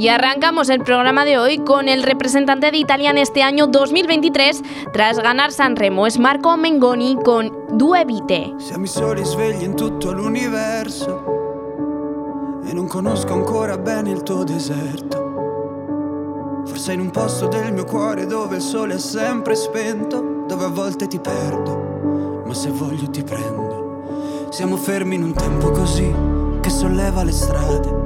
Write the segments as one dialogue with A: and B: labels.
A: Y arrancamos el programa de hoy con el representante de Italia en este año 2023 tras ganar Sanremo, es Marco Mengoni con Due Vite.
B: Siamo i soli svegli in tutto l'universo e non conosco ancora bene il tuo deserto. Forse in un posto del mio cuore dove il sole è sempre spento, dove a volte ti perdo, ma se voglio ti prendo. Siamo fermi in un tempo così che solleva le strade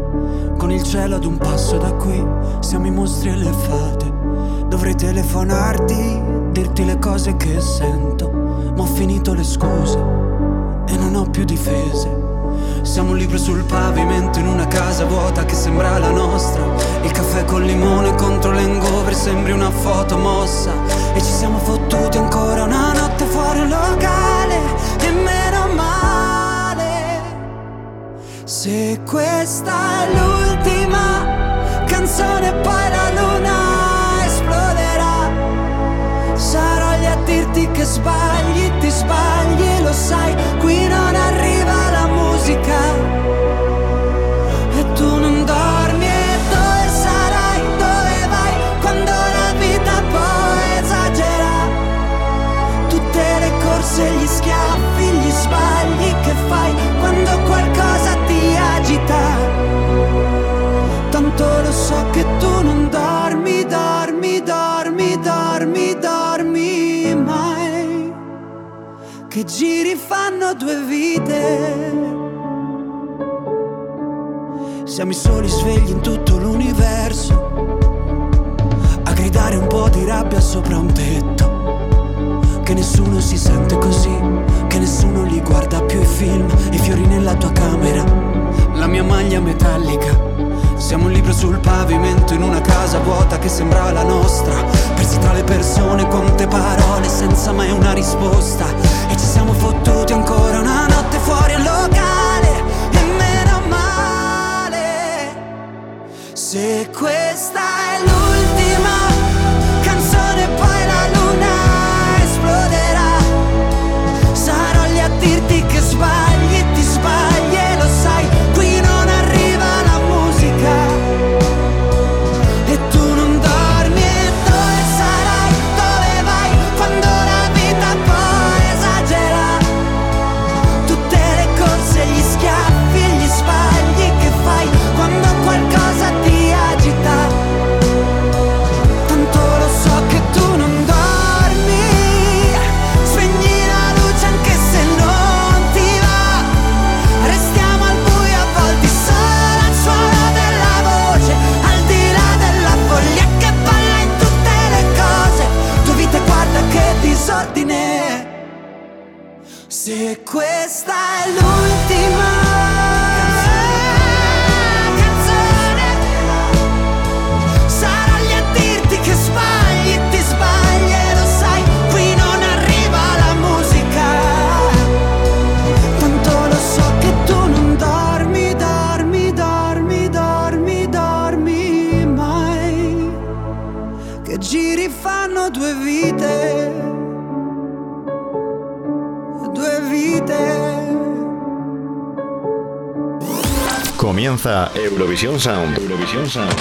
B: con il cielo ad un passo da qui, siamo i mostri e le fate. Dovrei telefonarti, dirti le cose che sento, ma ho finito le scuse e non ho più difese. Siamo un libro sul pavimento in una casa vuota che sembra la nostra. Il caffè col limone contro l'engover sembri una foto mossa. E ci siamo fottuti ancora una notte fuori un locale. E meno. Se questa è l'ultima canzone poi la luna esploderà. Sarò lì a dirti che sbagli, ti sbagli, lo sai Qui non arriva la musica Che giri fanno due vite. Siamo i soli svegli in tutto l'universo. A gridare un po' di rabbia sopra un tetto. Che nessuno si sente così, che nessuno li guarda più i film, i fiori nella tua camera, la mia maglia metallica siamo un libro sul pavimento in una casa vuota che sembra la nostra. Persi tra le persone, quante parole senza mai una risposta. E ci siamo fottuti ancora una notte fuori al locale. E meno male. Se questa è
C: Comienza Eurovisión Sound. Eurovisión Sound.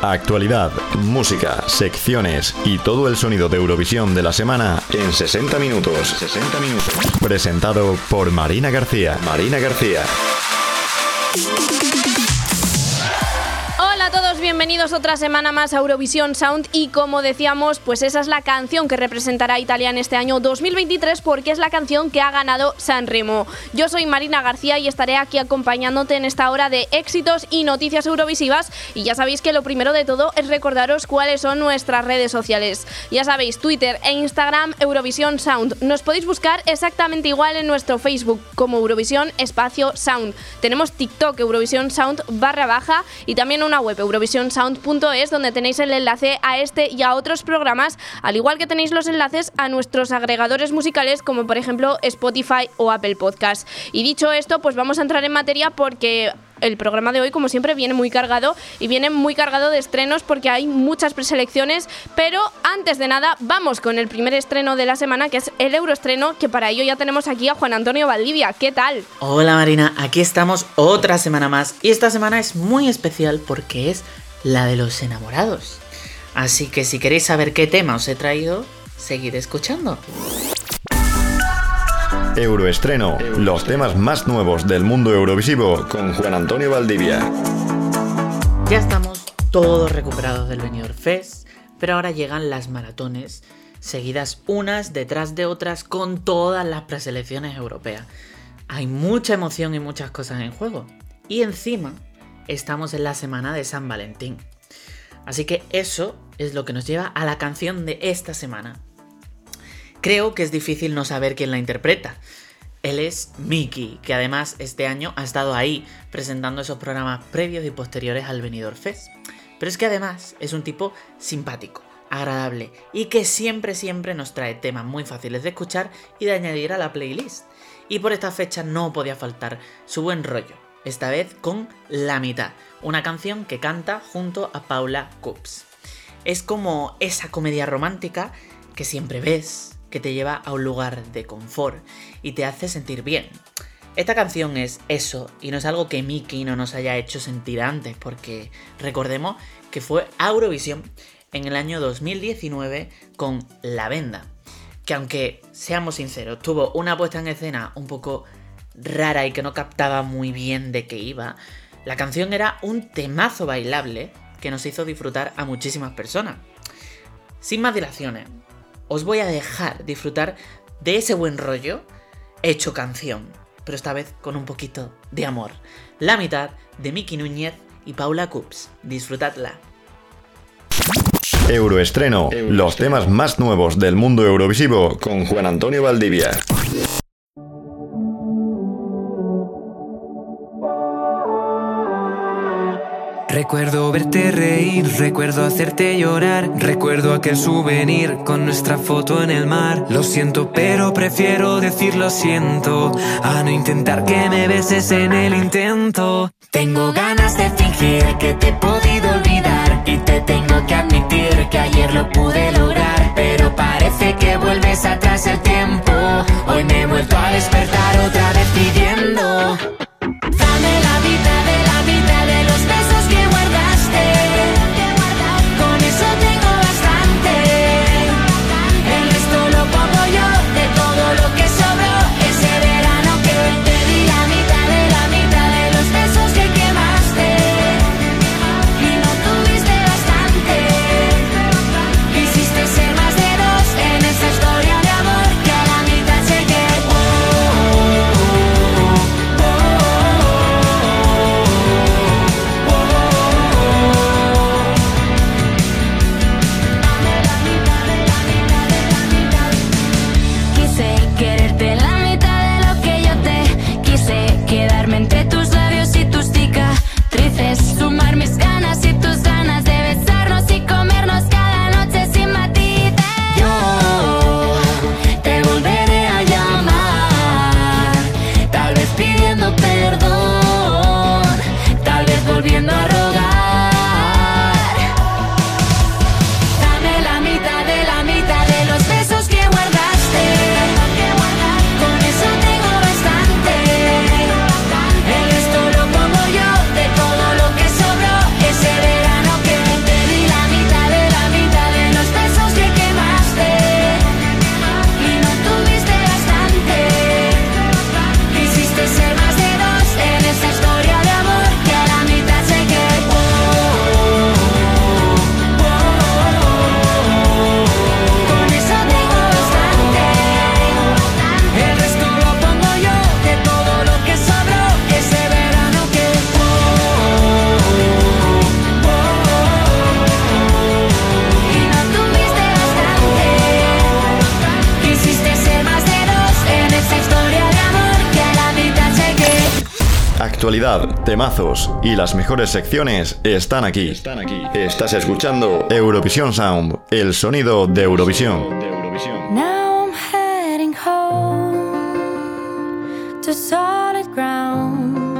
C: Actualidad, música, secciones y todo el sonido de Eurovisión de la semana en 60 minutos. 60 minutos. Presentado por Marina García. Marina García.
A: Bienvenidos otra semana más a Eurovisión Sound y como decíamos, pues esa es la canción que representará a Italia en este año 2023 porque es la canción que ha ganado Sanremo. Yo soy Marina García y estaré aquí acompañándote en esta hora de éxitos y noticias eurovisivas y ya sabéis que lo primero de todo es recordaros cuáles son nuestras redes sociales. Ya sabéis, Twitter e Instagram Eurovisión Sound. Nos podéis buscar exactamente igual en nuestro Facebook como Eurovisión Espacio Sound. Tenemos TikTok Eurovisión Sound barra baja y también una web eurovisionsound.es donde tenéis el enlace a este y a otros programas, al igual que tenéis los enlaces a nuestros agregadores musicales como por ejemplo Spotify o Apple Podcast. Y dicho esto, pues vamos a entrar en materia porque el programa de hoy, como siempre, viene muy cargado y viene muy cargado de estrenos porque hay muchas preselecciones. Pero antes de nada, vamos con el primer estreno de la semana, que es el Euroestreno, que para ello ya tenemos aquí a Juan Antonio Valdivia. ¿Qué tal?
D: Hola Marina, aquí estamos otra semana más y esta semana es muy especial porque es la de los enamorados. Así que si queréis saber qué tema os he traído, seguid escuchando.
C: Euroestreno, los temas más nuevos del mundo eurovisivo con Juan Antonio Valdivia.
D: Ya estamos todos recuperados del Benidorm Fest, pero ahora llegan las maratones, seguidas unas detrás de otras con todas las preselecciones europeas. Hay mucha emoción y muchas cosas en juego. Y encima, estamos en la semana de San Valentín. Así que eso es lo que nos lleva a la canción de esta semana, Creo que es difícil no saber quién la interpreta. Él es Mickey, que además este año ha estado ahí presentando esos programas previos y posteriores al Benidorm Fest. Pero es que además es un tipo simpático, agradable y que siempre siempre nos trae temas muy fáciles de escuchar y de añadir a la playlist. Y por esta fecha no podía faltar su buen rollo, esta vez con La mitad, una canción que canta junto a Paula Coops. Es como esa comedia romántica que siempre ves, que te lleva a un lugar de confort y te hace sentir bien. Esta canción es eso y no es algo que Mickey no nos haya hecho sentir antes, porque recordemos que fue Eurovisión en el año 2019 con La Venda, que aunque seamos sinceros, tuvo una puesta en escena un poco rara y que no captaba muy bien de qué iba, la canción era un temazo bailable que nos hizo disfrutar a muchísimas personas. Sin más dilaciones, os voy a dejar disfrutar de ese buen rollo hecho canción, pero esta vez con un poquito de amor. La mitad de Miki Núñez y Paula Coops. Disfrutadla.
C: Euroestreno, los temas más nuevos del mundo eurovisivo con Juan Antonio Valdivia.
E: Recuerdo verte reír, recuerdo hacerte llorar, recuerdo aquel souvenir con nuestra foto en el mar. Lo siento, pero prefiero decir lo siento a no intentar que me beses en el intento. Tengo ganas de fingir que te he podido olvidar y te tengo que admitir que ayer lo pude lograr, pero parece que vuelves atrás el tiempo. Hoy me he vuelto a despertar
C: Actualidad, temazos y las mejores secciones están aquí. Están aquí. Estás escuchando Eurovisión Sound, el sonido de Eurovisión.
F: Now I'm heading home to solid ground.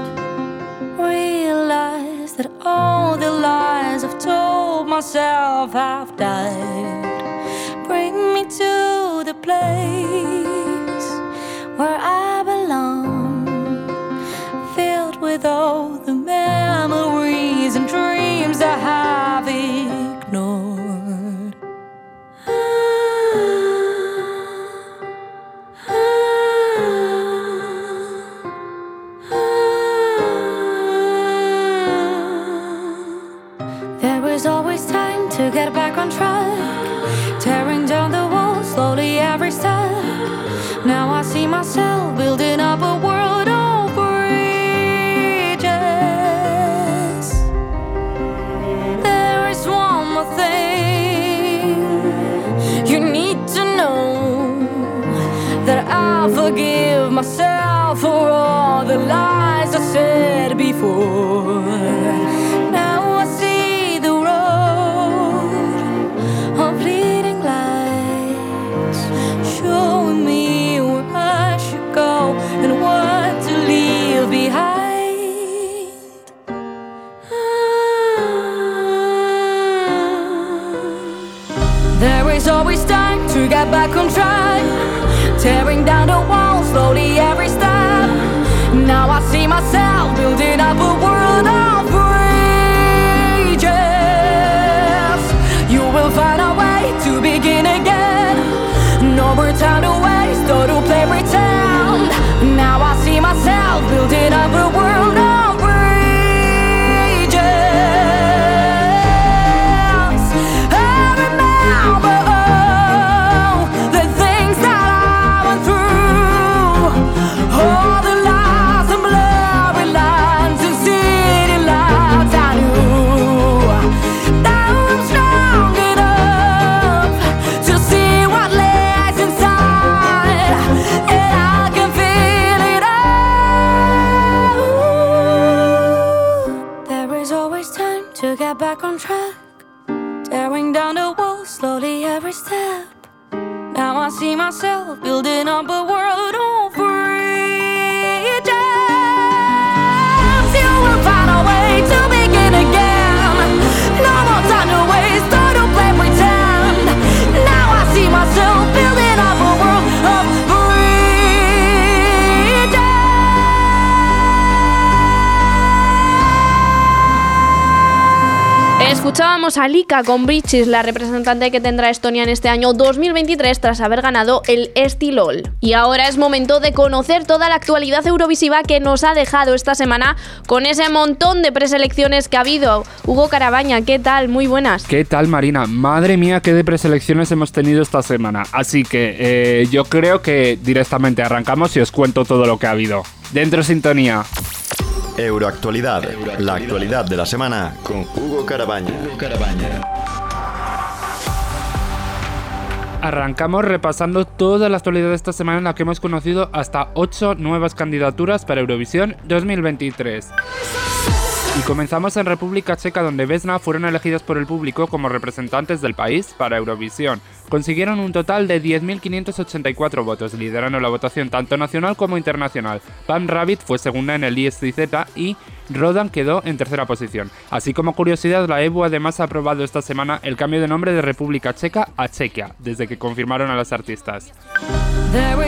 F: Realize that all the lies I've told myself have died. Bring me to the place where I belong, with all the memories and dreams I have ignored. There was there is always time to get back on track, tearing down the wall slowly every step. Now I see myself for all the lies did I believe?
A: Escuchábamos a Lika con Bridges, la representante que tendrá Estonia en este año 2023 tras haber ganado el Estilol. Y ahora es momento de conocer toda la actualidad eurovisiva que nos ha dejado esta semana con ese montón de preselecciones que ha habido. Hugo Carabaña, ¿qué tal? Muy buenas.
G: ¿Qué tal, Marina? Madre mía, qué de preselecciones hemos tenido esta semana. Así que eh, yo creo que directamente arrancamos y os cuento todo lo que ha habido. Dentro sintonía.
C: Euroactualidad, la actualidad de la semana con Hugo Carabaña.
G: Arrancamos repasando toda la actualidad de esta semana en la que hemos conocido hasta 8 nuevas candidaturas para Eurovisión 2023. Y comenzamos en República Checa donde Vesna fueron elegidas por el público como representantes del país para Eurovisión. Consiguieron un total de 10.584 votos, liderando la votación tanto nacional como internacional. Pam Rabbit fue segunda en el ISZ y Rodan quedó en tercera posición. Así como curiosidad, la EBU además ha aprobado esta semana el cambio de nombre de República Checa a Chequia, desde que confirmaron a las artistas.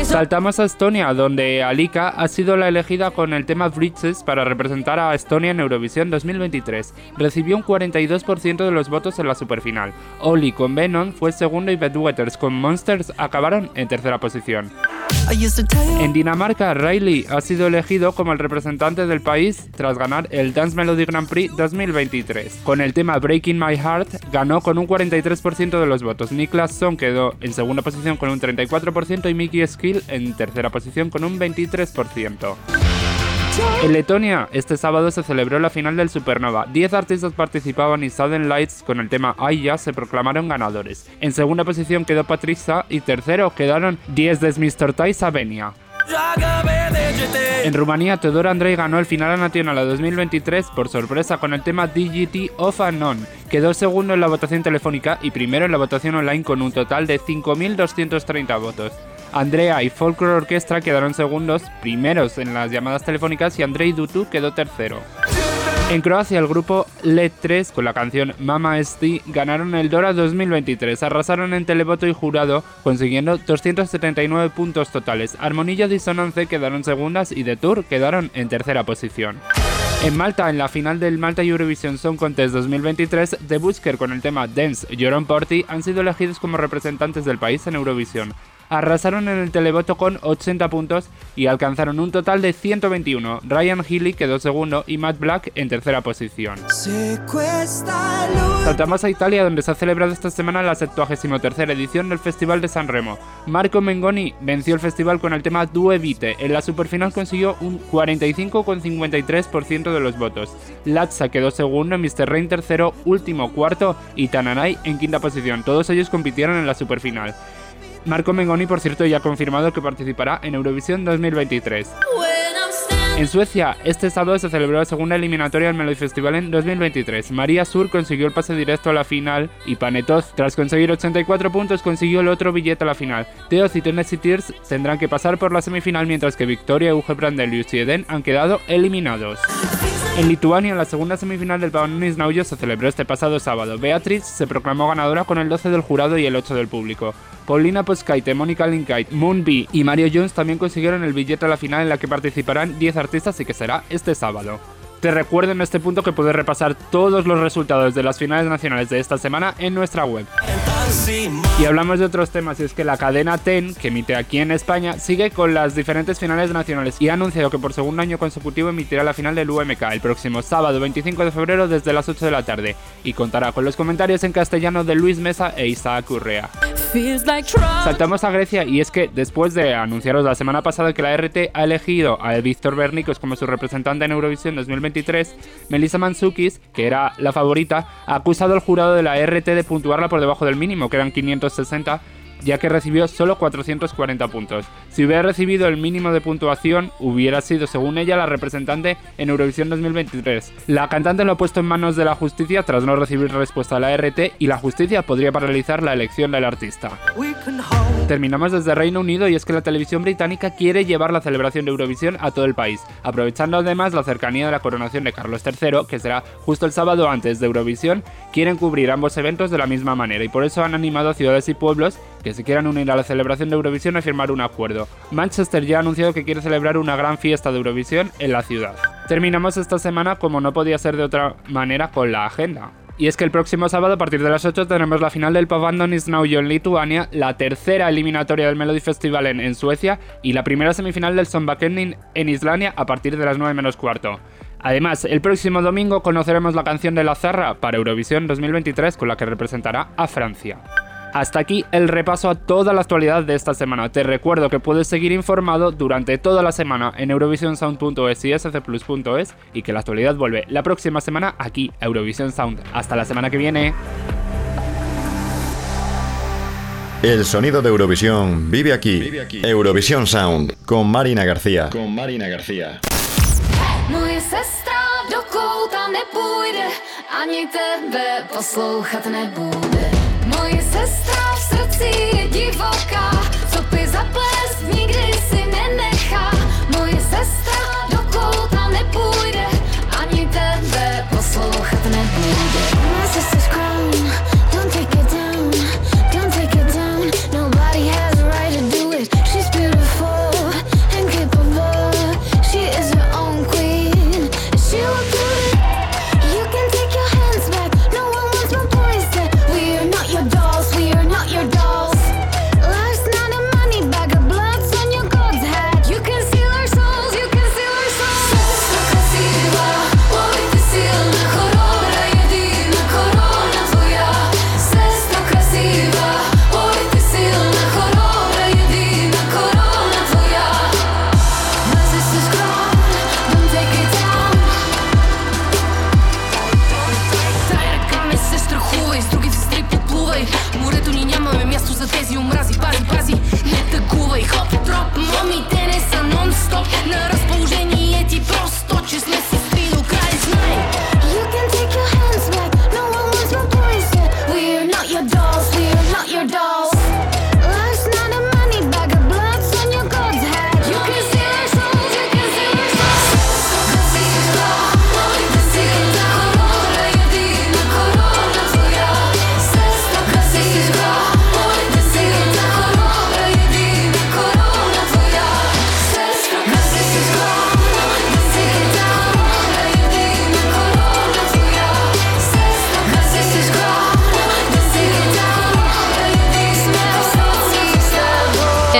G: Saltamos a Estonia, donde Alika ha sido la elegida con el tema Bridges para representar a Estonia en Eurovisión 2023. Recibió un 42% de los votos en la superfinal. Oli con Venom fue segundo y Bedwetters con Monsters acabaron en tercera posición. En Dinamarca, Riley ha sido elegido como el representante del país tras ganar el Dance Melody Grand Prix 2023. Con el tema Breaking My Heart, ganó con un 43% de los votos. Niklas Son quedó en segunda posición con un 34% y Mickey Skill en tercera posición con un 23%. En Letonia, este sábado se celebró la final del Supernova. 10 artistas participaban y Sudden Lights con el tema Aya se proclamaron ganadores. En segunda posición quedó Patricia y tercero quedaron 10 de Mr. Tai Sabenia. En Rumanía, Teodor Andrei ganó el final nacional a 2023 por sorpresa con el tema DGT of Unknown. Quedó segundo en la votación telefónica y primero en la votación online con un total de 5.230 votos. Andrea y Folklore Orchestra quedaron segundos, primeros en las llamadas telefónicas y Andrei Dutu quedó tercero. En Croacia, el grupo LED 3 con la canción Mama Esti ganaron el Dora 2023, arrasaron en televoto y jurado, consiguiendo 279 puntos totales. Armonilla Disonance quedaron segundas y The Tour quedaron en tercera posición. En Malta, en la final del Malta Eurovision Song Contest 2023, The Busker con el tema Dance y Joron Porty han sido elegidos como representantes del país en Eurovisión. Arrasaron en el televoto con 80 puntos y alcanzaron un total de 121. Ryan Healy quedó segundo y Matt Black en tercera posición. Saltamos a Italia donde se ha celebrado esta semana la 73 edición del Festival de San Remo. Marco Mengoni venció el festival con el tema Due Vite. En la superfinal consiguió un 45,53% de los votos. Latza quedó segundo, Mr. Rain tercero, último cuarto y Tananay en quinta posición. Todos ellos compitieron en la superfinal. Marco Mengoni, por cierto, ya ha confirmado que participará en Eurovisión 2023. En Suecia, este sábado se celebró la segunda eliminatoria del Melody Festival en 2023. María Sur consiguió el pase directo a la final y Panetoz, tras conseguir 84 puntos, consiguió el otro billete a la final. Teos y Tennessee Tears tendrán que pasar por la semifinal mientras que Victoria, Uge Brandelius y Eden han quedado eliminados. En Lituania, la segunda semifinal del Pavanonis Naujo se celebró este pasado sábado. Beatriz se proclamó ganadora con el 12 del jurado y el 8 del público. Paulina Poskaite, Mónica Linkite, Moonbee y Mario Jones también consiguieron el billete a la final en la que participarán 10 artistas y que será este sábado. Te recuerdo en este punto que puedes repasar todos los resultados de las finales nacionales de esta semana en nuestra web. Y hablamos de otros temas, y es que la cadena TEN, que emite aquí en España, sigue con las diferentes finales nacionales y ha anunciado que por segundo año consecutivo emitirá la final del UMK el próximo sábado 25 de febrero desde las 8 de la tarde y contará con los comentarios en castellano de Luis Mesa e Isaac Urrea. Saltamos a Grecia y es que después de anunciaros la semana pasada que la RT ha elegido a Víctor Bernicos como su representante en Eurovisión 2023, Melissa Mansukis, que era la favorita, ha acusado al jurado de la RT de puntuarla por debajo del mínimo, que eran 560 ya que recibió solo 440 puntos. Si hubiera recibido el mínimo de puntuación, hubiera sido, según ella, la representante en Eurovisión 2023. La cantante lo ha puesto en manos de la justicia tras no recibir respuesta a la RT y la justicia podría paralizar la elección del artista. Terminamos desde Reino Unido y es que la televisión británica quiere llevar la celebración de Eurovisión a todo el país, aprovechando además la cercanía de la coronación de Carlos III, que será justo el sábado antes de Eurovisión, quieren cubrir ambos eventos de la misma manera y por eso han animado a ciudades y pueblos que se quieran unir a la celebración de Eurovisión a firmar un acuerdo. Manchester ya ha anunciado que quiere celebrar una gran fiesta de Eurovisión en la ciudad. Terminamos esta semana como no podía ser de otra manera con la agenda. Y es que el próximo sábado a partir de las 8 tenemos la final del Pavandonis Naujo en Lituania, la tercera eliminatoria del Melody Festival en, Suecia y la primera semifinal del Sonbakenin en Islandia a partir de las 9 menos cuarto. Además, el próximo domingo conoceremos la canción de la Zarra para Eurovisión 2023 con la que representará a Francia. Hasta aquí el repaso a toda la actualidad de esta semana. Te recuerdo que puedes seguir informado durante toda la semana en eurovisionsound.es y scplus.es y que la actualidad vuelve la próxima semana aquí Eurovision Sound. Hasta la semana que viene.
C: El sonido de Eurovisión vive aquí. Eurovisión Sound con Marina García.
G: Con Marina García.
H: Moje sestra v srdci je divoká,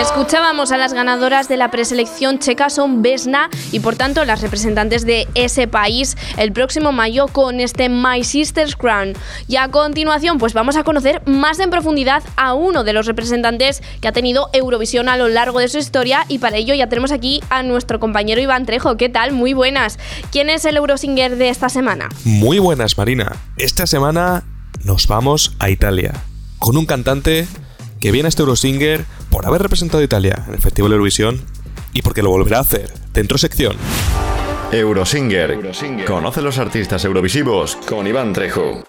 A: Escuchábamos a las ganadoras de la preselección checa son Vesna y por tanto las representantes de ese país el próximo mayo con este My Sister's Crown. Y a continuación pues vamos a conocer más en profundidad a uno de los representantes que ha tenido Eurovisión a lo largo de su historia y para ello ya tenemos aquí a nuestro compañero Iván Trejo. ¿Qué tal? Muy buenas. ¿Quién es el Eurosinger de esta semana?
I: Muy buenas Marina. Esta semana nos vamos a Italia con un cantante que viene a este Eurosinger por haber representado a Italia en el Festival de Eurovisión y porque lo volverá a hacer dentro sección.
C: Eurosinger. Conoce los artistas eurovisivos con Iván Trejo.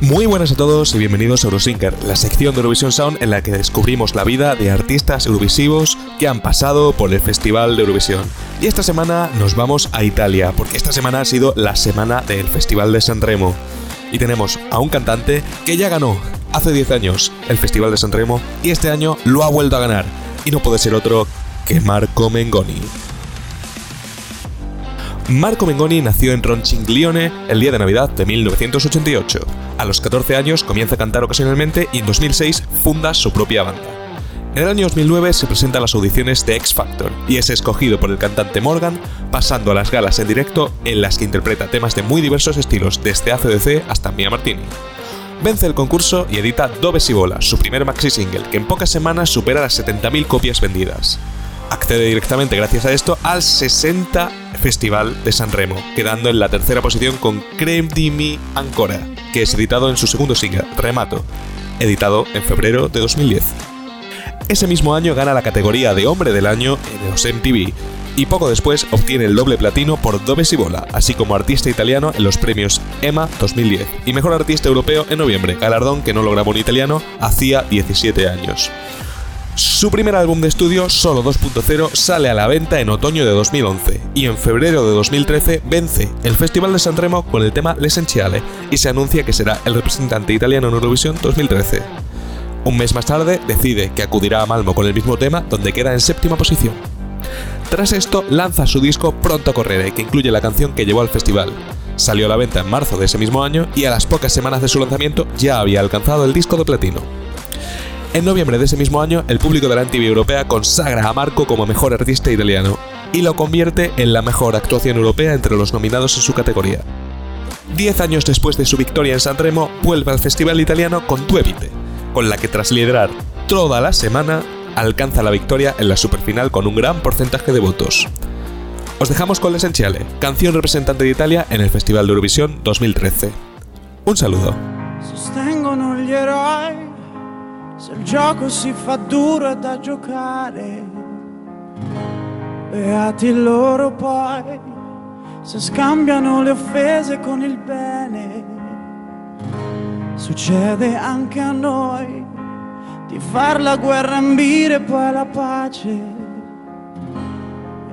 I: Muy buenas a todos y bienvenidos a Eurosinger, la sección de Eurovision Sound en la que descubrimos la vida de artistas eurovisivos que han pasado por el Festival de Eurovisión. Y esta semana nos vamos a Italia, porque esta semana ha sido la semana del Festival de San Remo. Y tenemos a un cantante que ya ganó hace 10 años el Festival de San Remo y este año lo ha vuelto a ganar. Y no puede ser otro que Marco Mengoni. Marco Mengoni nació en Ronciglione el día de Navidad de 1988. A los 14 años comienza a cantar ocasionalmente y en 2006 funda su propia banda. En el año 2009 se presenta a las audiciones de X Factor y es escogido por el cantante Morgan, pasando a las galas en directo en las que interpreta temas de muy diversos estilos, desde ACDC hasta Mia Martini. Vence el concurso y edita Dove si Bola, su primer maxi single, que en pocas semanas supera las 70.000 copias vendidas accede directamente gracias a esto al 60 Festival de San Remo, quedando en la tercera posición con Creme di Mi Ancora, que es editado en su segundo single, Remato, editado en febrero de 2010. Ese mismo año gana la categoría de Hombre del Año en los MTV y poco después obtiene el doble platino por Dove si Bola, así como artista italiano en los premios EMA 2010 y mejor artista europeo en noviembre, galardón que no lograba un italiano hacía 17 años. Su primer álbum de estudio, Solo 2.0, sale a la venta en otoño de 2011 y en febrero de 2013 vence el Festival de San Remo con el tema L'Essentiale y se anuncia que será el representante italiano en Eurovisión 2013. Un mes más tarde decide que acudirá a Malmo con el mismo tema donde queda en séptima posición. Tras esto lanza su disco Pronto a Correre que incluye la canción que llevó al festival. Salió a la venta en marzo de ese mismo año y a las pocas semanas de su lanzamiento ya había alcanzado el disco de platino. En noviembre de ese mismo año, el público de la MTV Europea consagra a Marco como mejor artista italiano y lo convierte en la mejor actuación europea entre los nominados en su categoría. Diez años después de su victoria en Sanremo, vuelve al Festival Italiano con Tuevite, con la que tras liderar toda la semana, alcanza la victoria en la superfinal con un gran porcentaje de votos. Os dejamos con L'Essentiale, canción representante de Italia en el Festival de Eurovisión 2013. Un saludo.
J: Se il gioco si fa duro è da giocare. Beati loro poi se scambiano le offese con il bene. Succede anche a noi di far la guerra ambire poi la pace.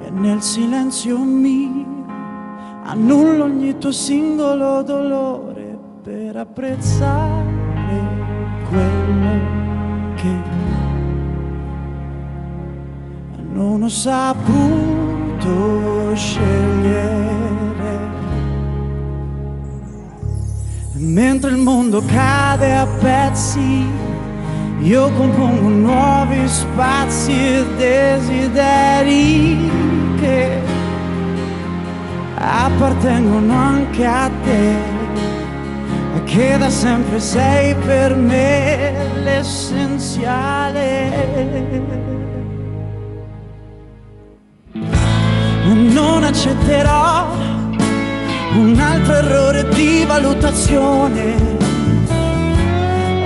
J: E nel silenzio mio annullo ogni tuo singolo dolore per apprezzare quello che non ho saputo scegliere. Mentre il mondo cade a pezzi, io compongo nuovi spazi e desideri che appartengono anche a te che da sempre sei per me l'essenziale. Non accetterò un altro errore di valutazione,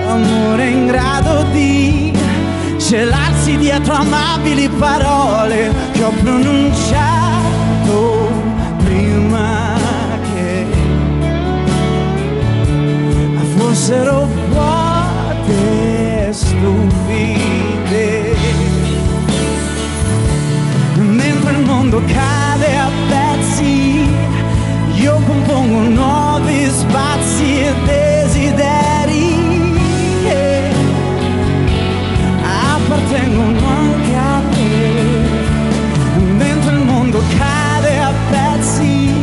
J: amore in grado di celarsi dietro amabili parole che ho pronunciato prima fossero vuote e stupide. Mentre il mondo cade a pezzi, io compongo nuovi spazi e desideri che appartengono anche a te. Mentre il mondo cade a pezzi,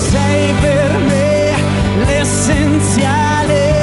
J: sei per me
B: l'essenziale.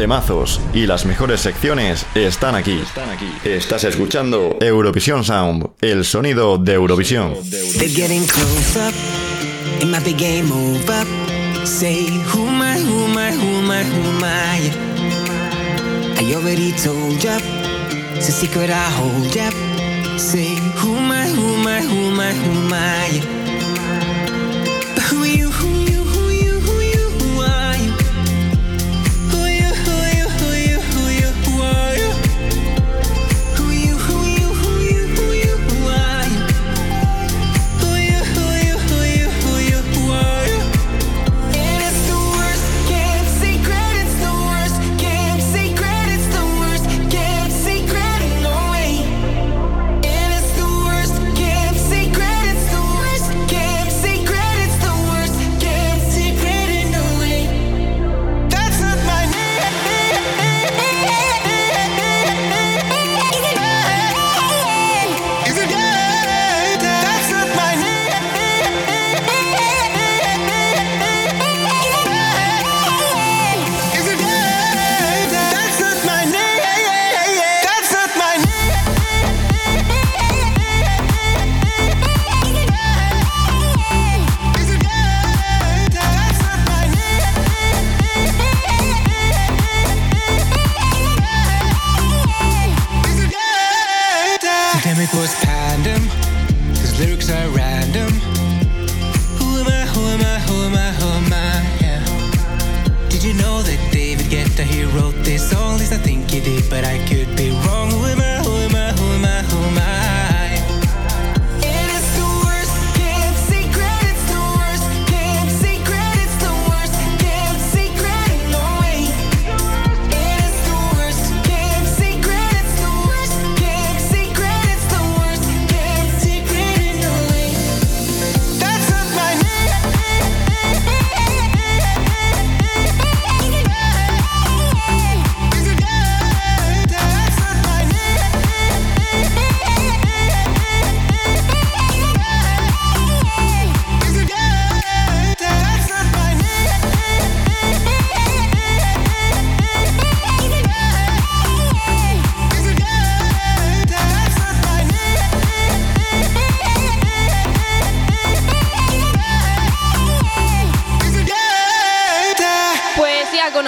B: Temazos y las mejores secciones están aquí. Estás escuchando Eurovisión Sound, el sonido de Eurovisión.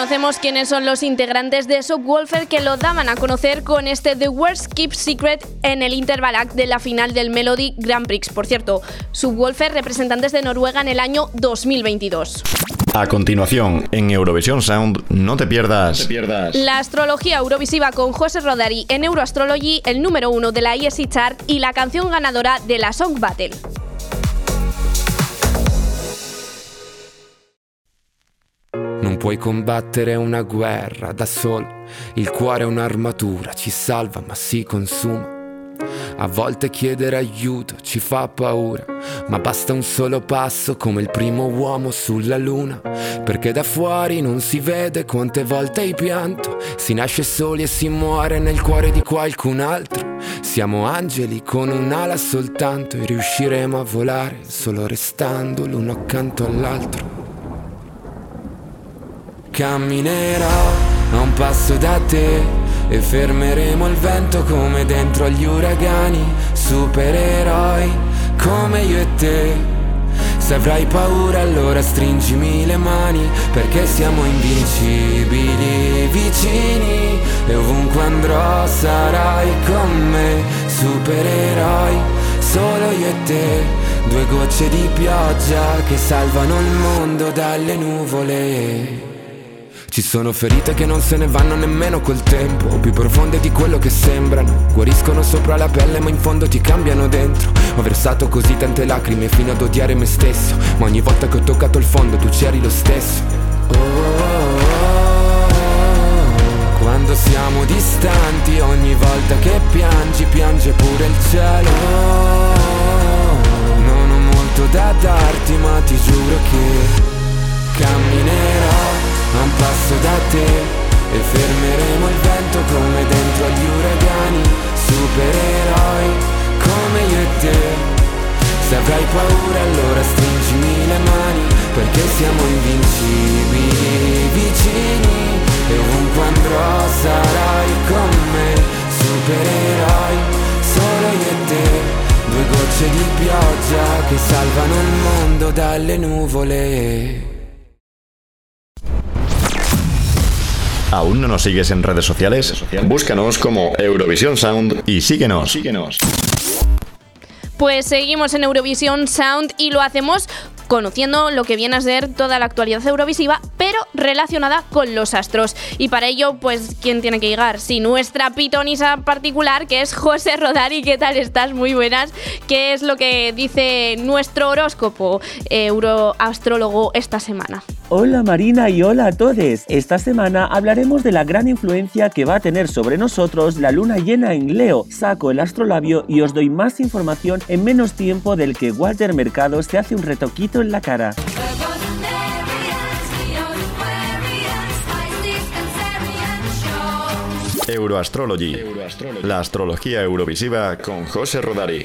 A: Conocemos quiénes son los integrantes de Subwoofer que lo daban a conocer con este The Worst Keep Secret en el Interval Act de la final del Melody Grand Prix. Por cierto, Subwoofer representantes de Noruega en el año 2022.
B: A continuación, en Eurovisión Sound, no te pierdas.
A: La astrología eurovisiva con José Rodari en Euroastrology, el número uno de la ESC Chart y la canción ganadora de la Song Battle.
K: Non puoi combattere una guerra da solo, il cuore è un'armatura, ci salva ma si consuma. A volte chiedere aiuto ci fa paura, ma basta un solo passo come il primo uomo sulla luna, perché da fuori non si vede quante volte hai pianto, si nasce soli e si muore nel cuore di qualcun altro. Siamo angeli con un'ala soltanto e riusciremo a volare solo restando l'uno accanto all'altro. Camminerò a un passo da te e fermeremo il vento come dentro agli uragani, supereroi come io e te. Se avrai paura allora stringimi le mani perché siamo invincibili vicini e ovunque andrò sarai con me, supereroi solo io e te. Due gocce di pioggia che salvano il mondo dalle nuvole. Ci sono ferite che non se ne vanno nemmeno col tempo. Più profonde di quello che sembrano. Guariscono sopra la pelle ma in fondo ti cambiano dentro. Ho versato così tante lacrime fino ad odiare me stesso. Ma ogni volta che ho toccato il fondo tu c'eri lo stesso. Oh, oh, oh. Quando siamo distanti ogni volta che piangi piange pure il cielo. Non ho molto da darti ma ti giuro che Camminerò un passo da te e fermeremo il vento come dentro agli uragani, supereroi come io e te. Se avrai paura allora stringimi le mani perché siamo invincibili vicini e quando andrò sarai con me, supereroi, solo io e te, due gocce di pioggia che salvano il mondo dalle nuvole.
C: ¿Aún no nos sigues en redes sociales? Búscanos como Eurovisión Sound y síguenos.
A: Pues seguimos en Eurovisión Sound y lo hacemos conociendo lo que viene a ser toda la actualidad eurovisiva, pero relacionada con los astros. Y para ello, pues, ¿quién tiene que llegar? Sí, nuestra pitonisa particular, que es José Rodari. ¿Qué tal estás? Muy buenas. ¿Qué es lo que dice nuestro horóscopo euroastrólogo esta semana?
L: Hola Marina y hola a todos. Esta semana hablaremos de la gran influencia que va a tener sobre nosotros la luna llena en Leo. Saco el astrolabio y os doy más información en menos tiempo del que Walter Mercado se hace un retoquito en la cara.
C: Euroastrology. La astrología eurovisiva con José Rodari.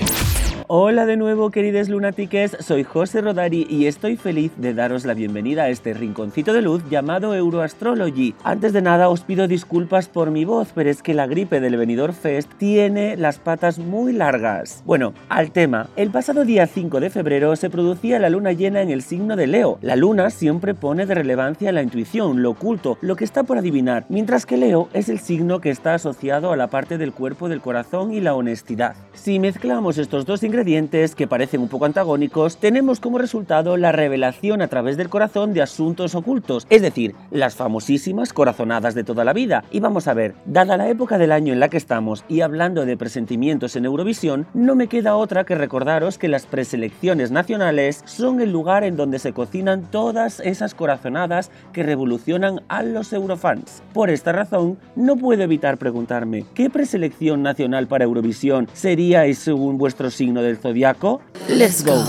L: Hola de nuevo queridos lunatiques, soy José Rodari y estoy feliz de daros la bienvenida a este rinconcito de luz llamado Euroastrology. Antes de nada os pido disculpas por mi voz, pero es que la gripe del Benidorm Fest tiene las patas muy largas. Bueno, al tema, el pasado día 5 de febrero se producía la luna llena en el signo de Leo. La luna siempre pone de relevancia la intuición, lo oculto, lo que está por adivinar, mientras que Leo es el signo que está asociado a la parte del cuerpo del corazón y la honestidad. Si mezclamos estos dos ingredientes que parecen un poco antagónicos, tenemos como resultado la revelación a través del corazón de asuntos ocultos, es decir, las famosísimas corazonadas de toda la vida. Y vamos a ver, dada la época del año en la que estamos y hablando de presentimientos en Eurovisión, no me queda otra que recordaros que las preselecciones nacionales son el lugar en donde se cocinan todas esas corazonadas que revolucionan a los eurofans. Por esta razón, no puedo evitar preguntarme, ¿qué preselección nacional para Eurovisión sería según vuestro signo de del zodiaco?
F: Let's go.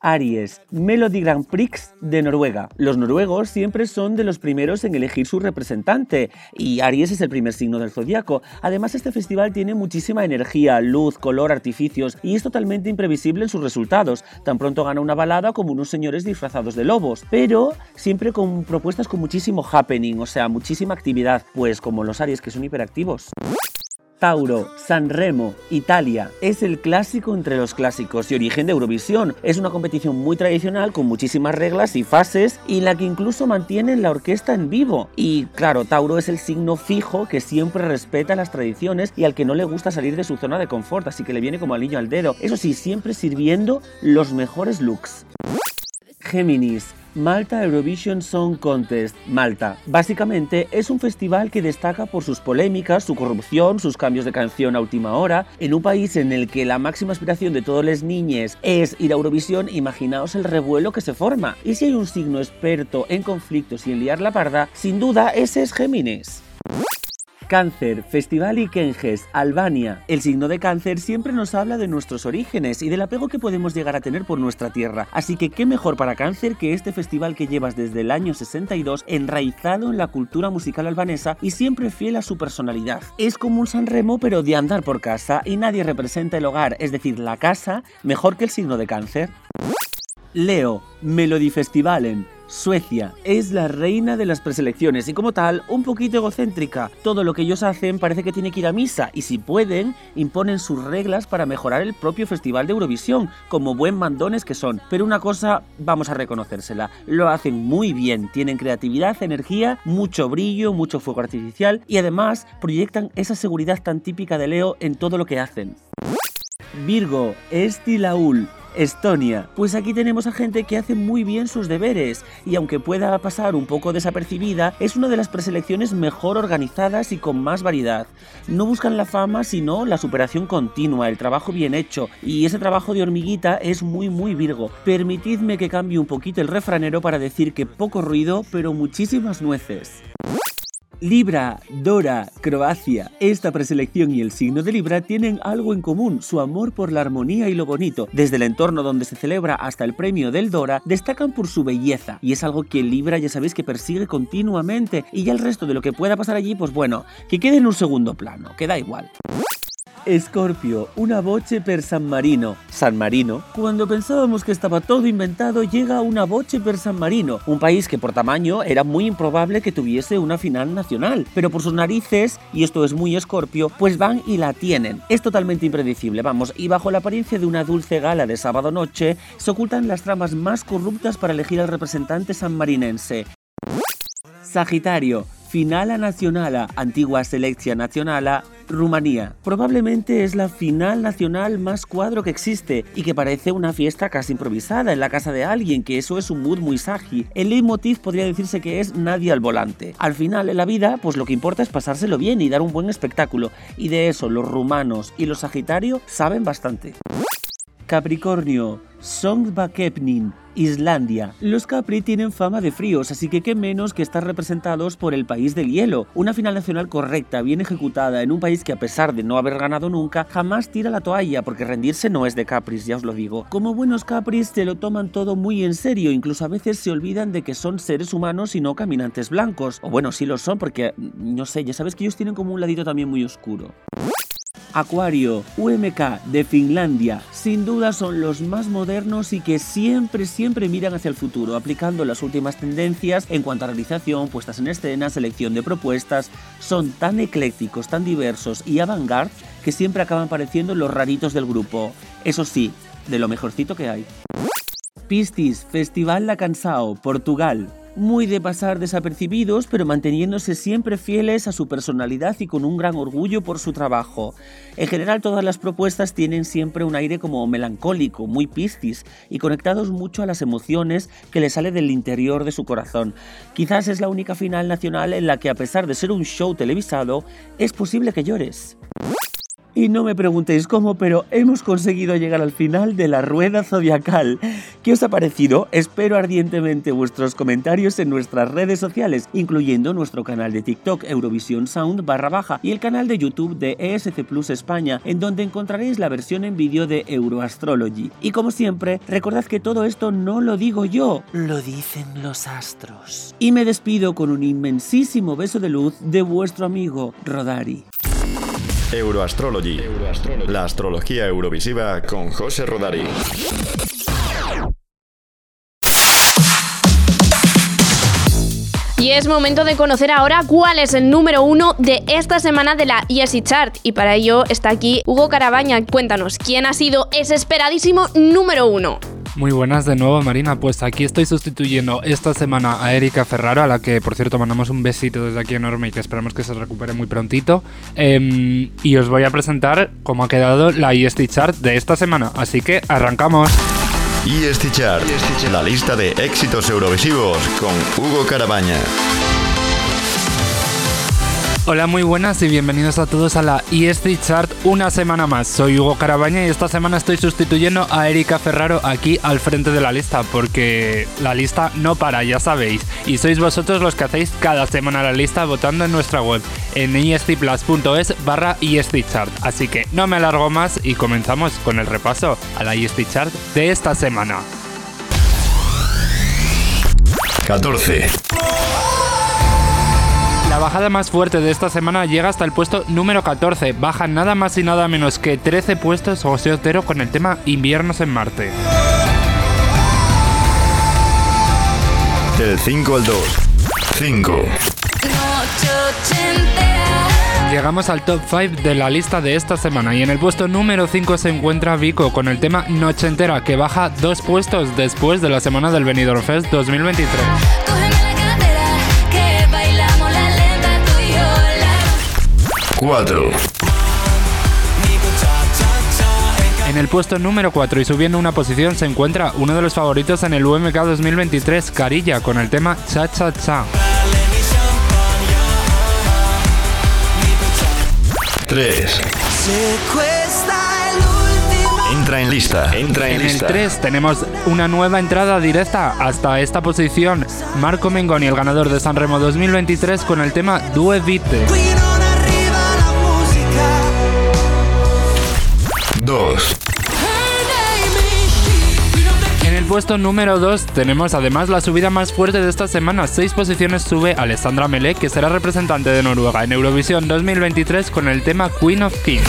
L: Aries, Melody Grand Prix de Noruega. Los noruegos siempre son de los primeros en elegir su representante y Aries es el primer signo del zodiaco. Además, este festival tiene muchísima energía, luz, color, artificios y es totalmente imprevisible en sus resultados. Tan pronto gana una balada como unos señores disfrazados de lobos, pero siempre con propuestas con muchísimo happening, o sea, muchísima actividad, pues como los Aries que son hiperactivos. Tauro, San Remo, Italia. Es el clásico entre los clásicos y origen de Eurovisión. Es una competición muy tradicional con muchísimas reglas y fases y la que incluso mantienen la orquesta en vivo. Y claro, Tauro es el signo fijo que siempre respeta las tradiciones y al que no le gusta salir de su zona de confort, así que le viene como niño al dedo. Eso sí, siempre sirviendo los mejores looks. Géminis, Malta Eurovision Song Contest, Malta. Básicamente es un festival que destaca por sus polémicas, su corrupción, sus cambios de canción a última hora. En un país en el que la máxima aspiración de todos los niños es ir a Eurovisión, imaginaos el revuelo que se forma. Y si hay un signo experto en conflictos y en liar la parda, sin duda ese es Géminis. Cáncer, Festival Ikenges, Albania. El signo de cáncer siempre nos habla de nuestros orígenes y del apego que podemos llegar a tener por nuestra tierra. Así que qué mejor para cáncer que este festival que llevas desde el año 62 enraizado en la cultura musical albanesa y siempre fiel a su personalidad. Es como un San Remo pero de andar por casa y nadie representa el hogar, es decir, la casa, mejor que el signo de cáncer. Leo, Melody Festivalen. Suecia es la reina de las preselecciones y como tal un poquito egocéntrica. Todo lo que ellos hacen parece que tiene que ir a misa y si pueden imponen sus reglas para mejorar el propio festival de Eurovisión, como buen mandones que son. Pero una cosa vamos a reconocérsela, lo hacen muy bien, tienen creatividad, energía, mucho brillo, mucho fuego artificial y además proyectan esa seguridad tan típica de Leo en todo lo que hacen. Virgo, Estilaul Estonia. Pues aquí tenemos a gente que hace muy bien sus deberes y aunque pueda pasar un poco desapercibida, es una de las preselecciones mejor organizadas y con más variedad. No buscan la fama, sino la superación continua, el trabajo bien hecho y ese trabajo de hormiguita es muy muy virgo. Permitidme que cambie un poquito el refranero para decir que poco ruido, pero muchísimas nueces. Libra, Dora, Croacia. Esta preselección y el signo de Libra tienen algo en común, su amor por la armonía y lo bonito. Desde el entorno donde se celebra hasta el premio del Dora, destacan por su belleza. Y es algo que Libra ya sabéis que persigue continuamente. Y ya el resto de lo que pueda pasar allí, pues bueno, que quede en un segundo plano, que da igual. Escorpio, una voce per San Marino. San Marino. Cuando pensábamos que estaba todo inventado, llega una voce per San Marino, un país que por tamaño era muy improbable que tuviese una final nacional, pero por sus narices, y esto es muy Escorpio, pues van y la tienen. Es totalmente impredecible, vamos, y bajo la apariencia de una dulce gala de sábado noche, se ocultan las tramas más corruptas para elegir al representante sanmarinense. Sagitario, Finala Nacionala, antigua Seleccia Nacionala, Rumanía. Probablemente es la final nacional más cuadro que existe y que parece una fiesta casi improvisada en la casa de alguien, que eso es un mood muy sagi. El leitmotiv podría decirse que es nadie al volante. Al final, en la vida, pues lo que importa es pasárselo bien y dar un buen espectáculo. Y de eso los rumanos y los Sagitario saben bastante. Capricornio, Songbakepnin, Islandia. Los Capri tienen fama de fríos, así que qué menos que estar representados por el país del hielo. Una final nacional correcta, bien ejecutada, en un país que a pesar de no haber ganado nunca, jamás tira la toalla, porque rendirse no es de Capris, ya os lo digo. Como buenos Capris se lo toman todo muy en serio, incluso a veces se olvidan de que son seres humanos y no caminantes blancos. O bueno, sí lo son, porque, no sé, ya sabes que ellos tienen como un ladito también muy oscuro. Acuario, UMK de Finlandia, sin duda son los más modernos y que siempre, siempre miran hacia el futuro, aplicando las últimas tendencias en cuanto a realización, puestas en escena, selección de propuestas. Son tan eclécticos, tan diversos y avant-garde que siempre acaban pareciendo los raritos del grupo. Eso sí, de lo mejorcito que hay. Pistis, Festival La Cansao, Portugal muy de pasar desapercibidos, pero manteniéndose siempre fieles a su personalidad y con un gran orgullo por su trabajo. En general todas las propuestas tienen siempre un aire como melancólico, muy pistis y conectados mucho a las emociones que le sale del interior de su corazón. Quizás es la única final nacional en la que a pesar de ser un show televisado, es posible que llores. Y no me preguntéis cómo, pero hemos conseguido llegar al final de la rueda zodiacal. ¿Qué os ha parecido? Espero ardientemente vuestros comentarios en nuestras redes sociales, incluyendo nuestro canal de TikTok Eurovisión Sound barra baja y el canal de YouTube de ESC Plus España, en donde encontraréis la versión en vídeo de Euroastrology. Y como siempre, recordad que todo esto no lo digo yo, lo dicen los astros. Y me despido con un inmensísimo beso de luz de vuestro amigo Rodari.
C: Euroastrology. La astrología eurovisiva con José Rodari.
A: Y es momento de conocer ahora cuál es el número uno de esta semana de la ESI Chart. Y para ello está aquí Hugo Carabaña. Cuéntanos, ¿quién ha sido ese esperadísimo número uno?
G: Muy buenas de nuevo, Marina. Pues aquí estoy sustituyendo esta semana a Erika Ferraro, a la que por cierto mandamos un besito desde aquí enorme y que esperamos que se recupere muy prontito. Em, y os voy a presentar cómo ha quedado la EST Chart de esta semana. Así que arrancamos.
C: EST Chart, la lista de éxitos eurovisivos con Hugo Carabaña.
G: Hola, muy buenas y bienvenidos a todos a la EST Chart una semana más. Soy Hugo Carabaña y esta semana estoy sustituyendo a Erika Ferraro aquí al frente de la lista porque la lista no para, ya sabéis. Y sois vosotros los que hacéis cada semana la lista votando en nuestra web en estplus.es barra Chart. Así que no me alargo más y comenzamos con el repaso a la EST Chart de esta semana.
C: 14.
G: La bajada más fuerte de esta semana llega hasta el puesto número 14. Baja nada más y nada menos que 13 puestos José Otero con el tema Inviernos en Marte.
C: Del 5 al 2. 5.
G: Llegamos al top 5 de la lista de esta semana y en el puesto número 5 se encuentra Vico con el tema Noche Entera que baja dos puestos después de la semana del Benidorm Fest 2023.
C: 4.
G: En el puesto número 4 y subiendo una posición se encuentra uno de los favoritos en el UMK 2023, Carilla, con el tema Cha Cha Cha.
C: 3. Entra en lista. Entra en,
G: En el
C: lista.
G: 3 tenemos una nueva entrada directa hasta esta posición. Marco Mengoni, el ganador de Sanremo 2023, con el tema Due Vite.
C: 2.
G: En el puesto número 2 tenemos además la subida más fuerte de esta semana. Seis posiciones sube Alessandra Mele, que será representante de Noruega en Eurovisión 2023 con el tema Queen of Kings.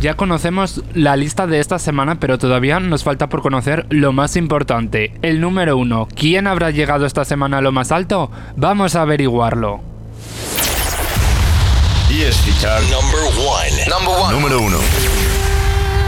G: Ya conocemos la lista de esta semana, pero todavía nos falta por conocer lo más importante. El número 1. ¿Quién habrá llegado esta semana a lo más alto? Vamos a averiguarlo.
C: ESC Chart Número 1.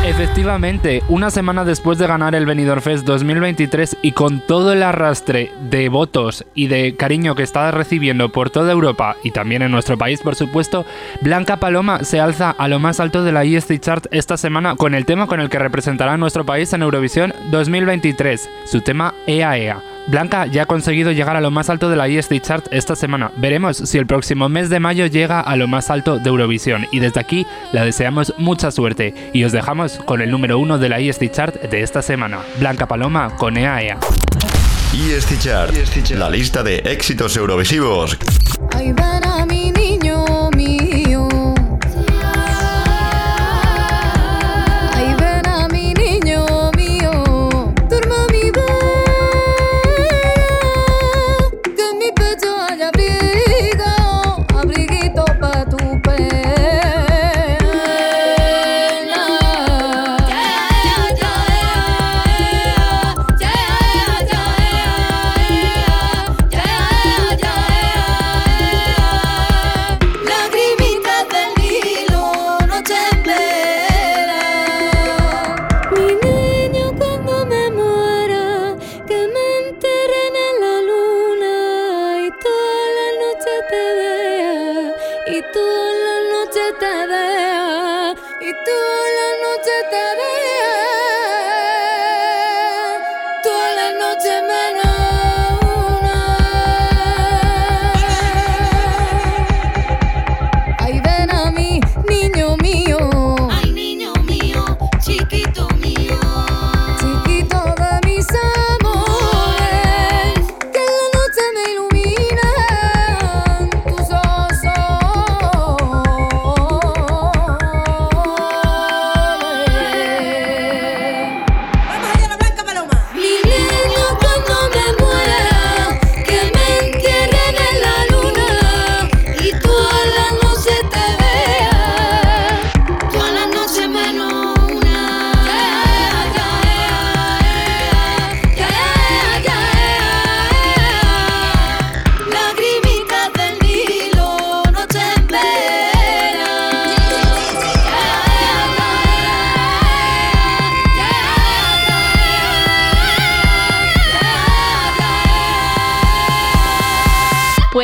G: Efectivamente, una semana después de ganar el Benidorm Fest 2023 y con todo el arrastre de votos y de cariño que está recibiendo por toda Europa y también en nuestro país, por supuesto, Blanca Paloma se alza a lo más alto de la ESC Chart esta semana con el tema con el que representará a nuestro país en Eurovisión 2023, su tema EAEA. Blanca ya ha conseguido llegar a lo más alto de la ESC Chart esta semana. Veremos si el próximo mes de mayo llega a lo más alto de Eurovisión. Y desde aquí la deseamos mucha suerte. Y os dejamos con el número uno de la ESC Chart de esta semana. Blanca Paloma con E EAEA.
C: ESC Chart. La lista de éxitos eurovisivos.
F: Ay,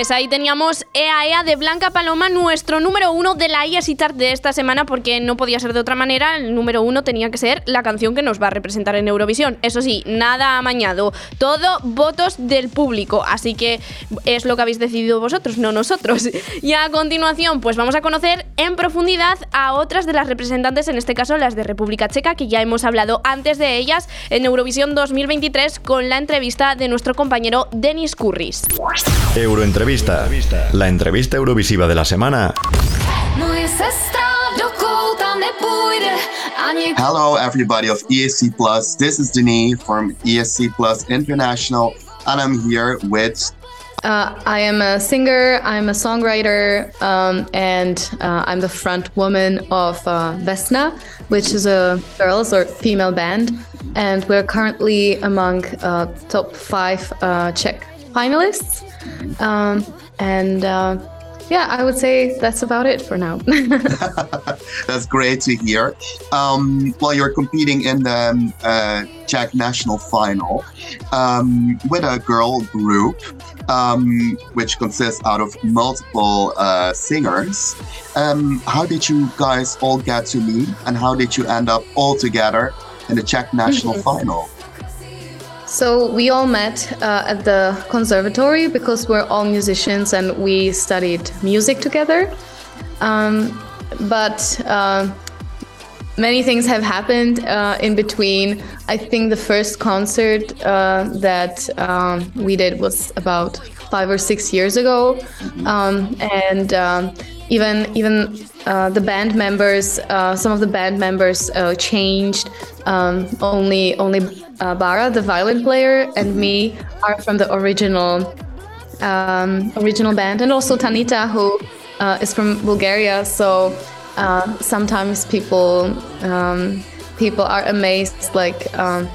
A: Pues ahí teníamos EAEA de Blanca Paloma, nuestro número uno de la ESC Chart de esta semana, porque no podía ser de otra manera. El número uno tenía que ser la canción que nos va a representar en Eurovisión. Eso sí, nada amañado. Todo votos del público. Así que es lo que habéis decidido vosotros, no nosotros. Y a continuación, pues vamos a conocer en profundidad a otras de las representantes, en este caso las de República Checa, que ya hemos hablado antes de ellas en Eurovisión 2023 con la entrevista de nuestro compañero Denis Curris.
C: Euroentrevista. La entrevista eurovisiva de la semana.
F: Moje sestra do kouta nepůjde ani
M: Hello, everybody of ESC Plus. This is Denis from ESC Plus International, and I'm here with
N: Uh, I am a singer, I'm a songwriter, um, and uh, I'm the front woman of uh, Vesna, which is a girls or female band. And we're currently among uh, top five uh, Czech finalists. Um, and uh, yeah, I would say that's about it for now.
M: That's great to hear. Um, well, you're competing in the um, uh, Czech national final um, with a girl group, um, which consists out of multiple uh, singers. Um, how did you guys all get to meet, and how did you end up all together in the Czech national final?
N: So we all met uh, at the conservatory because we're all musicians and we studied music together. Um, but uh, many things have happened uh, in between. I think the first concert uh, that um, we did was about five or six years ago, um, and um, even even uh, the band members, uh, some of the band members uh, changed. Um, only only uh, Bara, the violin player, and me are from the original um, original band, and also Tanita, who uh, is from Bulgaria. So uh, sometimes people um, people are amazed like um,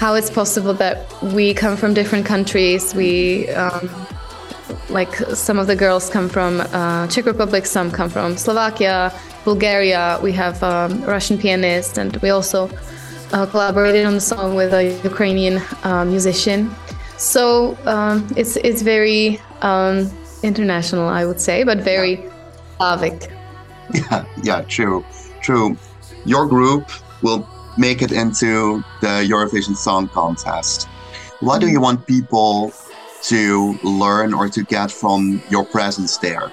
N: how it's possible that we come from different countries. We um, like some of the girls come from uh, Czech Republic, some come from Slovakia, Bulgaria. We have um, Russian pianist, and we also uh, collaborated on the song with a Ukrainian uh, musician. So um, it's it's very um, international, I would say, but very Slavic.
M: Yeah, yeah, true, true. Your group will make it into the Eurovision Song Contest. What do you want people to learn or to get from your presence there?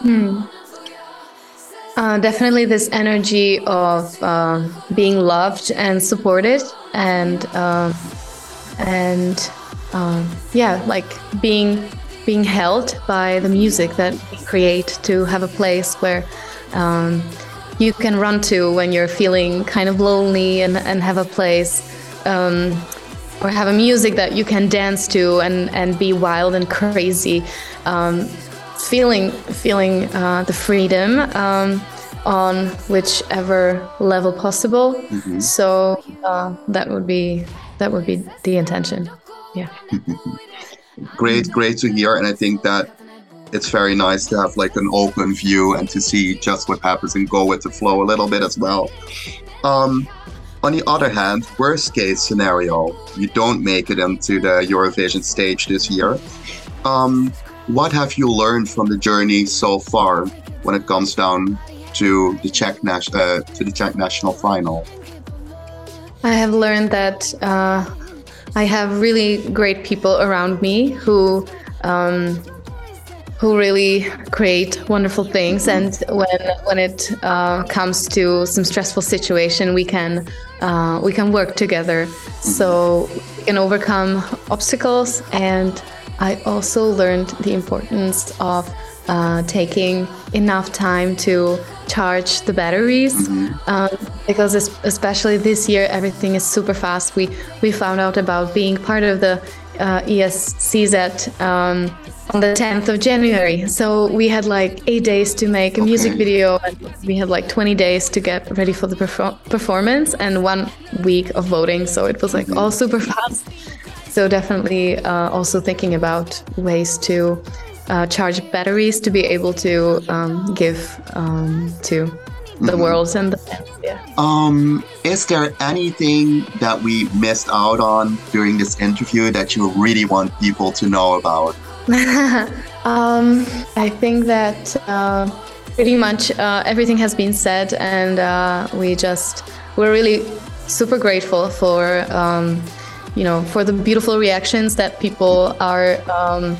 N: Hmm. Uh, definitely this energy of uh, being loved and supported and uh, and um, yeah like being being held by the music that we create to have a place where um, you can run to when you're feeling kind of lonely and, and have a place um, or have a music that you can dance to and, and be wild and crazy. Um, feeling feeling uh, the freedom um, on whichever level possible
M: Mhm.
N: so uh, that would be that would be the intention yeah
M: great, great to hear. And I think that it's very nice to have like an open view and to see just what happens and go with the flow a little bit as well. Um, on the other hand, worst case scenario, you don't make it into the Eurovision stage this year. Um, what have you learned from the journey so far when it comes down to the Czech nas- uh, to the Czech national final?
N: I have learned that uh, I have really great people around me who um, who really create wonderful things. And when when it uh, comes to some stressful situation, we can uh, we can work together, so we can overcome obstacles. And I also learned the importance of uh, taking enough time to charge the batteries um, because especially this year everything is super fast. We we found out about being part of the uh, ESCZ um, on the 10th of January. So we had like eight days to make a music video and we had like 20 days to get ready for the perfor- performance and one week of voting. So it was like all super fast so definitely uh, also thinking about ways to uh, charge batteries to be able to um, give um, to the
M: Mhm.
N: world and the. Yeah.
M: Um, is there anything that we missed out on during this interview that you really want people to know about?
N: um, I think that uh, pretty much uh, everything has been said, and uh, we just we're really super grateful for um, you know for the beautiful reactions that people are. Um,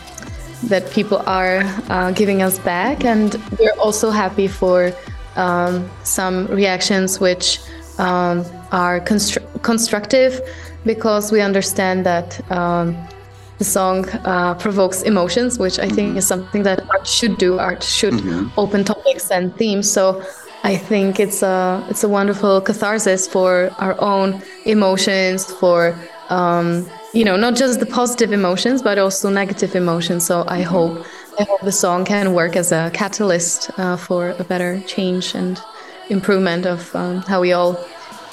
N: that people are uh, giving us back, and we're also happy for um, some reactions which um, are constru- constructive because we understand that um, the song uh, provokes emotions, which I think is something that art should do. Art should open topics and themes. So I think it's a it's a wonderful catharsis for our own emotions, for um, you know not just the positive emotions but also negative emotions. So I hope I hope the song can work as a catalyst uh, for a better change and improvement of um, how we all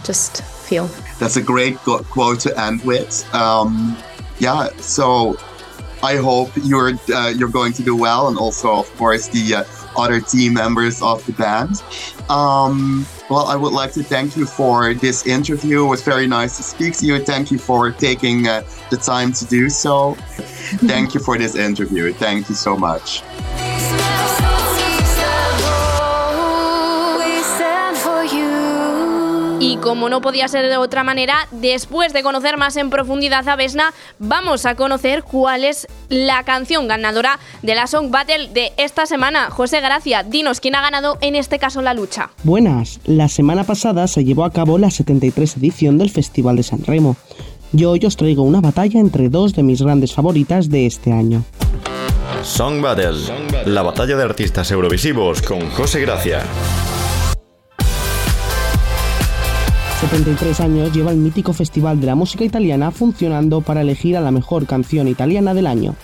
N: just feel.
M: That's a great quote to end with. Um, yeah, so I hope you're uh, you're going to do well, and also, of course, the uh, other team members of the band. Um, well, I would like to thank you for this interview. It was very nice to speak to you. Thank you for taking uh, the time to do so. thank you for this interview. Thank you so much.
A: Y como no podía ser de otra manera, después de conocer más en profundidad a Vesna, vamos a conocer cuál es la canción ganadora de la Song Battle de esta semana. José Gracia, dinos quién ha ganado en este caso la lucha.
O: Buenas, la semana pasada se llevó a cabo la 73 edición del Festival de San Remo. Yo hoy os traigo una batalla entre dos de mis grandes favoritas de este año.
C: Song Battle, la batalla de artistas eurovisivos con José Gracia.
O: 73 años lleva el mítico Festival de la Música Italiana funcionando para elegir a la mejor canción italiana del año.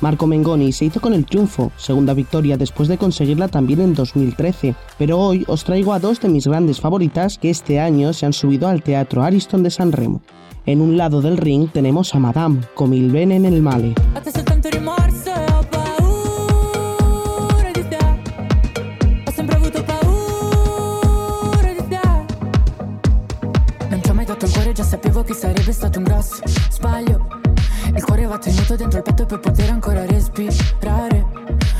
O: Marco Mengoni se hizo con el triunfo, segunda victoria después de conseguirla también en 2013. Pero hoy os traigo a dos de mis grandes favoritas que este año se han subido al Teatro Ariston de San Remo. En un lado del ring tenemos a Madame, con il bene nel male.
P: Sapevo che sarebbe stato un grosso sbaglio. Il cuore va tenuto dentro il petto per poter ancora respirare.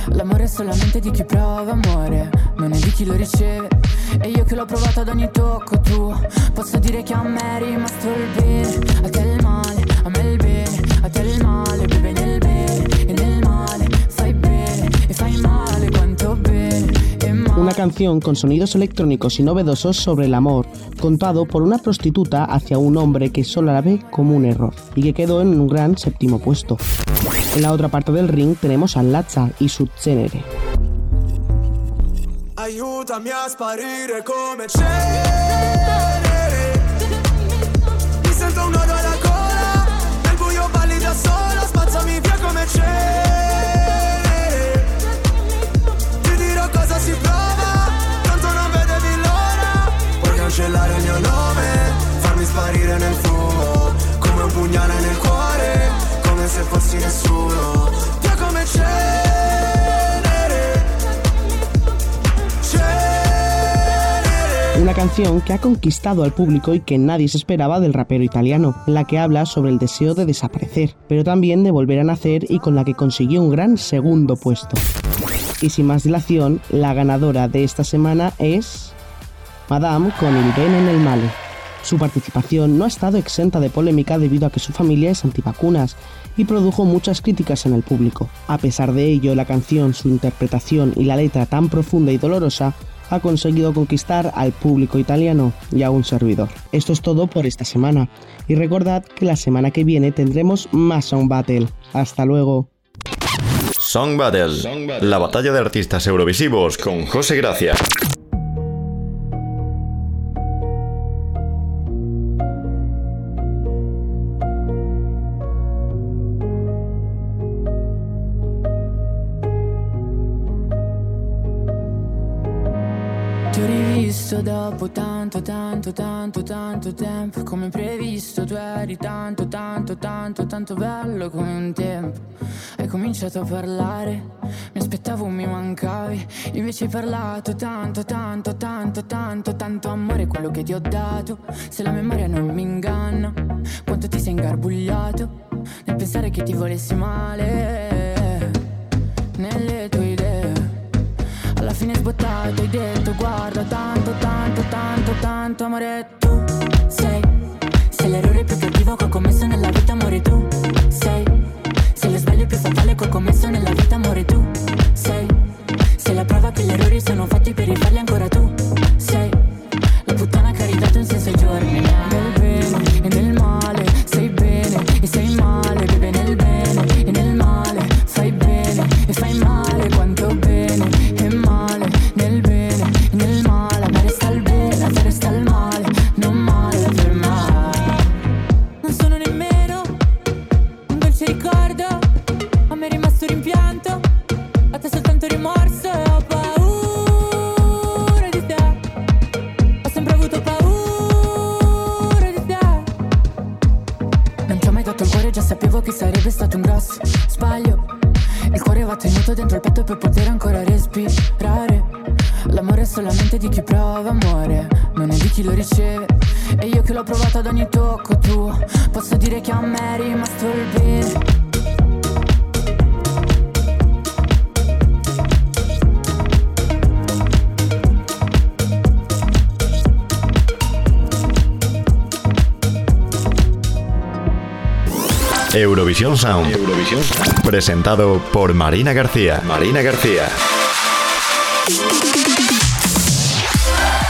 P: L'amore è solamente di chi prova amore, non è di chi lo riceve. E io che l'ho provato ad ogni tocco tuo, posso dire che a me è rimasto il bene, a te il male, a me il bene, a te il male, beve nel
O: Una canción con sonidos electrónicos y novedosos sobre el amor, contado por una prostituta hacia un hombre que solo la ve como un error, y que quedó en un gran séptimo puesto. En la otra parte del ring tenemos a Lazza y su Cenere.
B: A
O: que ha conquistado al público y que nadie se esperaba del rapero italiano, la que habla sobre el deseo de desaparecer, pero también de volver a nacer y con la que consiguió un gran segundo puesto. Y sin más dilación, la ganadora de esta semana es Madame con el Ben en el Male. Su participación no ha estado exenta de polémica debido a que su familia es antivacunas y produjo muchas críticas en el público. A pesar de ello, la canción, su interpretación y la letra tan profunda y dolorosa ha conseguido conquistar al público italiano y a un servidor. Esto es todo por esta semana y recordad que la semana que viene tendremos más Sound Battle. Hasta luego.
C: Song Battle, la batalla de artistas eurovisivos con José Gracia.
P: Dopo tanto, tanto, tanto, tanto tempo Come previsto tu eri tanto, tanto, tanto, tanto bello come un tempo. Hai cominciato a parlare, mi aspettavo mi mancavi Invece hai parlato tanto, tanto, tanto, tanto, tanto amore quello che ti ho dato. Se la memoria non mi inganna, quanto ti sei ingarbugliato Nel pensare che ti volessi male. Nelle tue alla fine sbottato hai detto guarda tanto, tanto, tanto, tanto amore tu sei
C: Eurovisión. Presentado por Marina García. Marina García.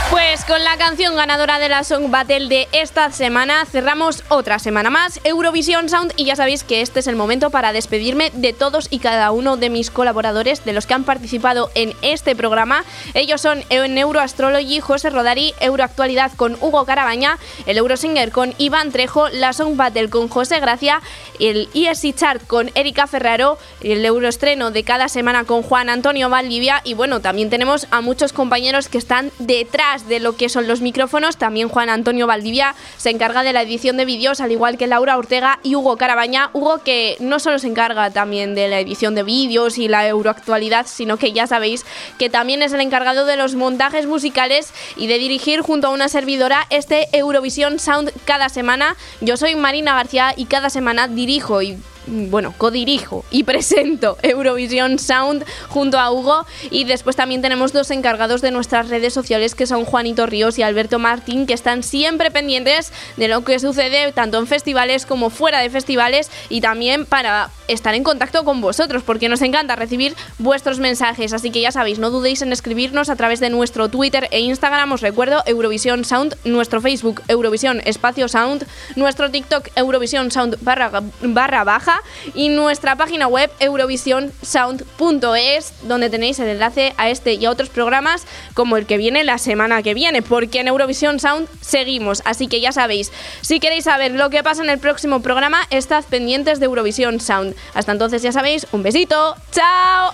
A: Pues con la canción ganadora de la Song Battle de esta semana cerramos otra semana más Eurovisión Sound y ya sabéis que este es el momento para despedirme de todos y cada uno de mis colaboradores, de los que han participado en este programa. Ellos son en Euroastrology, José Rodari, Euroactualidad con Hugo Carabaña, el Eurosinger con Iván Trejo, la Song Battle con José Gracia, el ESC Chart con Erika Ferraro, el Euroestreno de cada semana con Juan Antonio Valdivia y bueno, también tenemos a muchos compañeros que están detrás de lo que son los micrófonos. También Juan Antonio Valdivia se encarga de la edición de vídeos, al igual que Laura Ortega y Hugo Carabaña. Hugo que no solo se encarga también de la edición de vídeos y la euroactualidad, sino que ya sabéis que también es el encargado de los montajes musicales y de dirigir junto a una servidora este Eurovisión Sound cada semana. Yo soy Marina García y cada semana dirijo y bueno, codirijo y presento Eurovisión Sound junto a Hugo. Y después también tenemos dos encargados de nuestras redes sociales que son Juanito Ríos y Alberto Martín que están siempre pendientes de lo que sucede tanto en festivales como fuera de festivales y también para estar en contacto con vosotros porque nos encanta recibir vuestros mensajes. Así que ya sabéis no dudéis en escribirnos a través de nuestro Twitter e Instagram. Os recuerdo Eurovisión Sound nuestro Facebook Eurovisión Espacio Sound nuestro TikTok Eurovisión Sound barra, barra baja y nuestra página web eurovisionsound.es donde tenéis el enlace a este y a otros programas como el que viene la semana que viene, porque en Eurovisión Sound seguimos, así que ya sabéis, si queréis saber lo que pasa en el próximo programa, estad pendientes de Eurovisión Sound. Hasta entonces ya sabéis, un besito, chao.